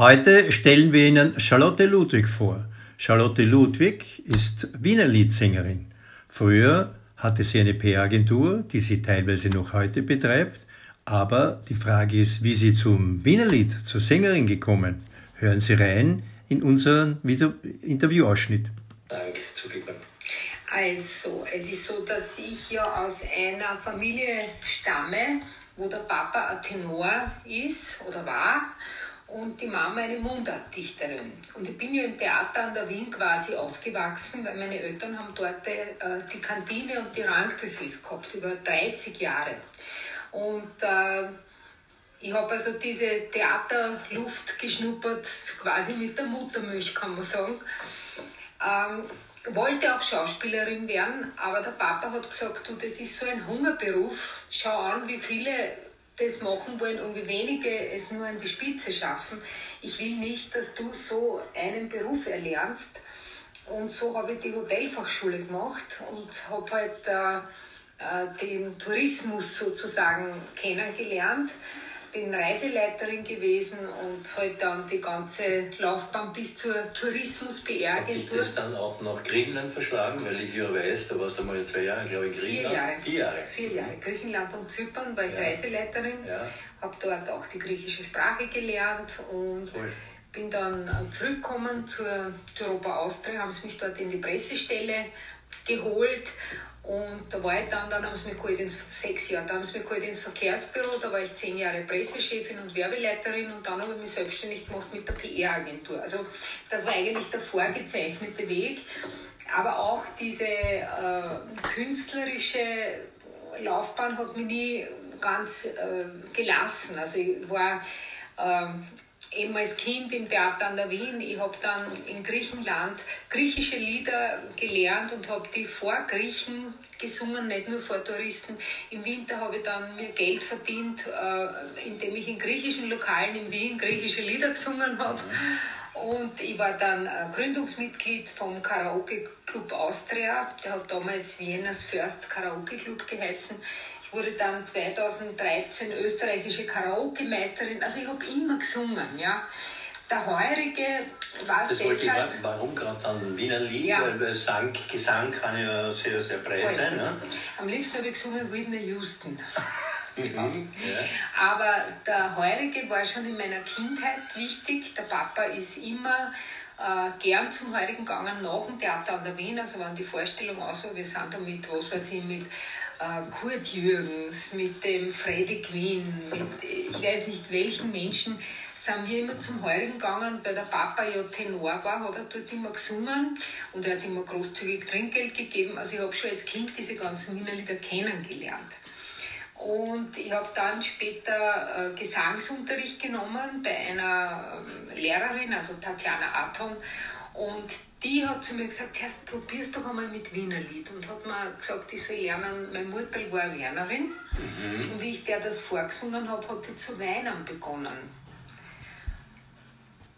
Heute stellen wir Ihnen Charlotte Ludwig vor. Charlotte Ludwig ist Wiener Liedsängerin. Früher hatte sie eine PR-Agentur, die sie teilweise noch heute betreibt. Aber die Frage ist, wie sie zum Wienerlied, zur Sängerin gekommen. Hören Sie rein in unseren Interviewausschnitt. Danke, zugegeben. Also, es ist so, dass ich ja aus einer Familie stamme, wo der Papa ein Tenor ist oder war und die Mama eine Mundartdichterin. Und ich bin ja im Theater an der Wien quasi aufgewachsen, weil meine Eltern haben dort äh, die Kantine und die Rankbuffets gehabt, über 30 Jahre. Und äh, ich habe also diese Theaterluft geschnuppert, quasi mit der Muttermilch, kann man sagen. Ähm, wollte auch Schauspielerin werden, aber der Papa hat gesagt, du, das ist so ein Hungerberuf. Schau an, wie viele das machen wollen und wie wenige es nur an die Spitze schaffen. Ich will nicht, dass du so einen Beruf erlernst. Und so habe ich die Hotelfachschule gemacht und habe halt äh, äh, den Tourismus sozusagen kennengelernt bin Reiseleiterin gewesen und halt dann die ganze Laufbahn bis zur Tourismus-PR-Agentur. Hat das dann auch nach Griechenland verschlagen? Weil ich ja weiß, da warst du mal zwei Jahre, glaube ich, in Griechenland. Vier Jahre. Vier Jahre. Vier Jahre. Griechenland und Zypern war ich ja. Reiseleiterin. Ja. Habe dort auch die griechische Sprache gelernt und Toll. bin dann zurückgekommen zur Europa Austria, haben sie mich dort in die Pressestelle geholt und da war ich dann, dann haben sie mich geholt ins, sechs Jahre, da haben sie mich geholt ins Verkehrsbüro, da war ich zehn Jahre Pressechefin und Werbeleiterin und dann habe ich mich selbstständig gemacht mit der PR-Agentur. Also das war eigentlich der vorgezeichnete Weg, aber auch diese äh, künstlerische Laufbahn hat mich nie ganz äh, gelassen. Also ich war äh, eben als Kind im Theater an der Wien. Ich habe dann in Griechenland griechische Lieder gelernt und habe die vor Griechen gesungen, nicht nur vor Touristen. Im Winter habe ich dann mir Geld verdient, äh, indem ich in griechischen Lokalen in Wien griechische Lieder gesungen habe. Und ich war dann Gründungsmitglied vom Karaoke Club Austria. Der hat damals Viennas First Karaoke Club geheißen wurde dann 2013 österreichische Karaoke-Meisterin. Also ich habe immer gesungen, ja. Der Heurige war es deshalb... Ich, warum gerade dann Wiener Lied? Ja. Weil Sang, Gesang kann ja sehr, sehr breit sein. Ne? Am liebsten habe ich gesungen Whitney Houston. Mhm, ja. Aber der Heurige war schon in meiner Kindheit wichtig. Der Papa ist immer äh, gern zum Heurigen gegangen nach dem Theater an der Wien. Also wenn die Vorstellung aus war, wir sind da mit, was weiß ich, mit Kurt Jürgens, mit dem Freddy Quinn, mit ich weiß nicht welchen Menschen, sind wir immer zum Heurigen gegangen, weil der Papa ja Tenor war, hat er dort immer gesungen und er hat immer großzügig Trinkgeld gegeben. Also ich habe schon als Kind diese ganzen Wienerlieder kennengelernt. Und ich habe dann später äh, Gesangsunterricht genommen bei einer äh, Lehrerin, also Tatjana Aton. Und die hat zu mir gesagt, Herr, probier's doch einmal mit Wienerlied. Und hat mir gesagt, ich soll lernen, meine Mutter war Wernerin. Mhm. Und wie ich der das vorgesungen habe, hat sie zu weinen begonnen.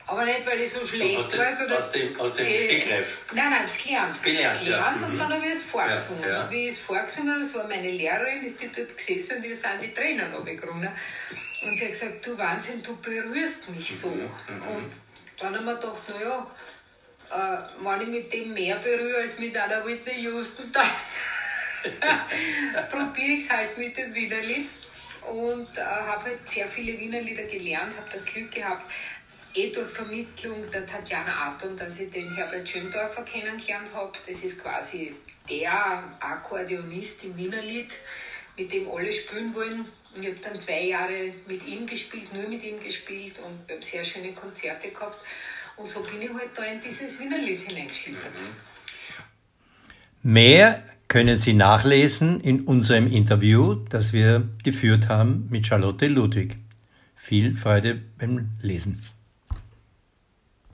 Aber nicht, weil ich so schlecht war, sondern. Aus dem, aus dem Stegreif? Nein, nein, ich habe es gelernt. Gelernt, gelernt ja. und mhm. dann habe ich es vorgesungen. Ja, ja. Wie ich es vorgesungen habe, das war meine Lehrerin, ist die dort gesessen und die sind die Tränen runtergerunnen. Und sie hat gesagt, du Wahnsinn, du berührst mich so. Mhm. mhm. Und dann haben wir gedacht, naja, äh, wenn ich mit dem mehr berühre als mit einer Whitney Houston, dann probiere ich es halt mit dem Wienerlied. Und äh, habe halt sehr viele Wienerlieder gelernt, habe das Glück gehabt, eh durch Vermittlung der Tatjana Aton, dass ich den Herbert Schöndorfer kennengelernt habe. Das ist quasi der Akkordeonist im Wienerlied, mit dem alle spielen wollen. Ich habe dann zwei Jahre mit ihm gespielt, nur mit ihm gespielt und wir haben sehr schöne Konzerte gehabt. Und so bin ich halt da in dieses Wienerlied hineingeschlittert. Mehr können Sie nachlesen in unserem Interview, das wir geführt haben mit Charlotte Ludwig. Viel Freude beim Lesen.